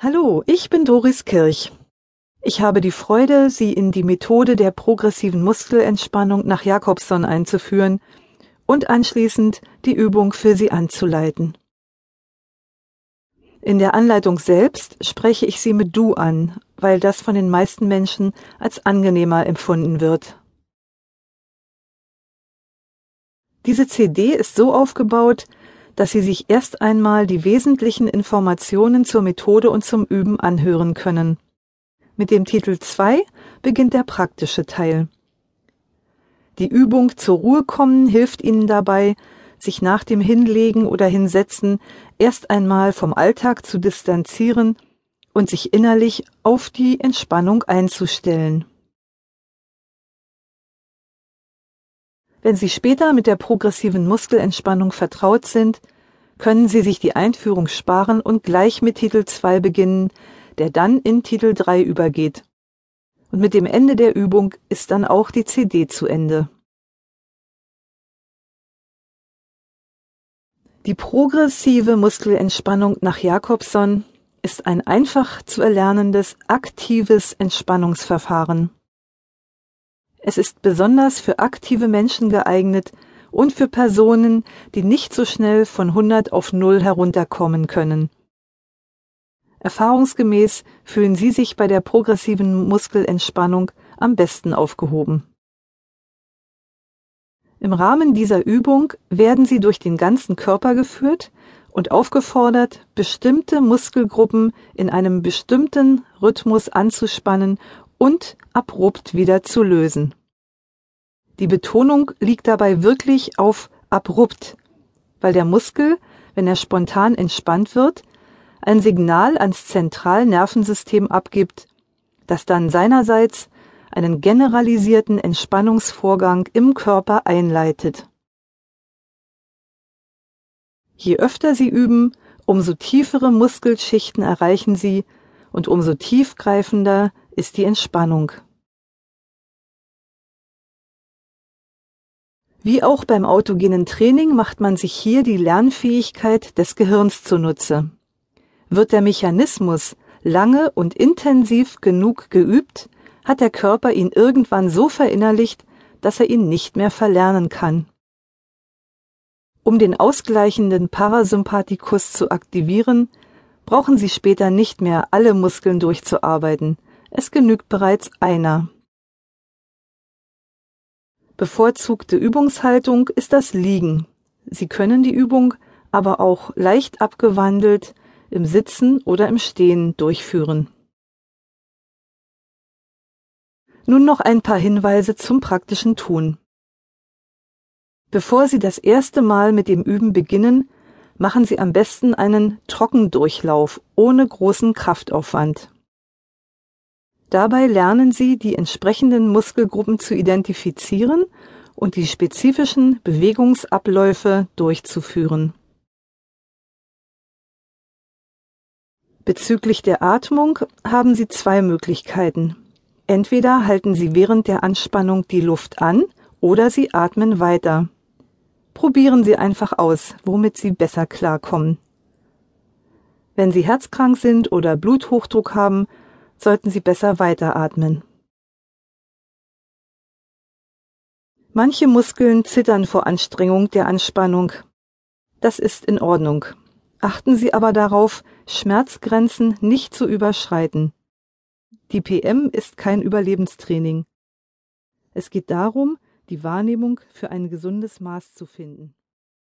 Hallo, ich bin Doris Kirch. Ich habe die Freude, Sie in die Methode der progressiven Muskelentspannung nach Jakobson einzuführen und anschließend die Übung für Sie anzuleiten. In der Anleitung selbst spreche ich Sie mit Du an, weil das von den meisten Menschen als angenehmer empfunden wird. Diese CD ist so aufgebaut, dass Sie sich erst einmal die wesentlichen Informationen zur Methode und zum Üben anhören können. Mit dem Titel 2 beginnt der praktische Teil. Die Übung zur Ruhe kommen hilft Ihnen dabei, sich nach dem Hinlegen oder Hinsetzen erst einmal vom Alltag zu distanzieren und sich innerlich auf die Entspannung einzustellen. Wenn Sie später mit der progressiven Muskelentspannung vertraut sind, können Sie sich die Einführung sparen und gleich mit Titel 2 beginnen, der dann in Titel 3 übergeht. Und mit dem Ende der Übung ist dann auch die CD zu Ende. Die progressive Muskelentspannung nach Jakobson ist ein einfach zu erlernendes, aktives Entspannungsverfahren. Es ist besonders für aktive Menschen geeignet und für Personen, die nicht so schnell von 100 auf 0 herunterkommen können. Erfahrungsgemäß fühlen Sie sich bei der progressiven Muskelentspannung am besten aufgehoben. Im Rahmen dieser Übung werden Sie durch den ganzen Körper geführt und aufgefordert, bestimmte Muskelgruppen in einem bestimmten Rhythmus anzuspannen und abrupt wieder zu lösen. Die Betonung liegt dabei wirklich auf abrupt, weil der Muskel, wenn er spontan entspannt wird, ein Signal ans Zentralnervensystem abgibt, das dann seinerseits einen generalisierten Entspannungsvorgang im Körper einleitet. Je öfter Sie üben, umso tiefere Muskelschichten erreichen Sie und umso tiefgreifender ist die Entspannung. Wie auch beim autogenen Training macht man sich hier die Lernfähigkeit des Gehirns zunutze. Wird der Mechanismus lange und intensiv genug geübt, hat der Körper ihn irgendwann so verinnerlicht, dass er ihn nicht mehr verlernen kann. Um den ausgleichenden Parasympathikus zu aktivieren, brauchen Sie später nicht mehr alle Muskeln durchzuarbeiten. Es genügt bereits einer. Bevorzugte Übungshaltung ist das Liegen. Sie können die Übung aber auch leicht abgewandelt im Sitzen oder im Stehen durchführen. Nun noch ein paar Hinweise zum praktischen Tun. Bevor Sie das erste Mal mit dem Üben beginnen, machen Sie am besten einen Trockendurchlauf ohne großen Kraftaufwand. Dabei lernen Sie, die entsprechenden Muskelgruppen zu identifizieren und die spezifischen Bewegungsabläufe durchzuführen. Bezüglich der Atmung haben Sie zwei Möglichkeiten. Entweder halten Sie während der Anspannung die Luft an oder Sie atmen weiter. Probieren Sie einfach aus, womit Sie besser klarkommen. Wenn Sie herzkrank sind oder Bluthochdruck haben, sollten Sie besser weiteratmen. Manche Muskeln zittern vor Anstrengung der Anspannung. Das ist in Ordnung. Achten Sie aber darauf, Schmerzgrenzen nicht zu überschreiten. Die PM ist kein Überlebenstraining. Es geht darum, die Wahrnehmung für ein gesundes Maß zu finden.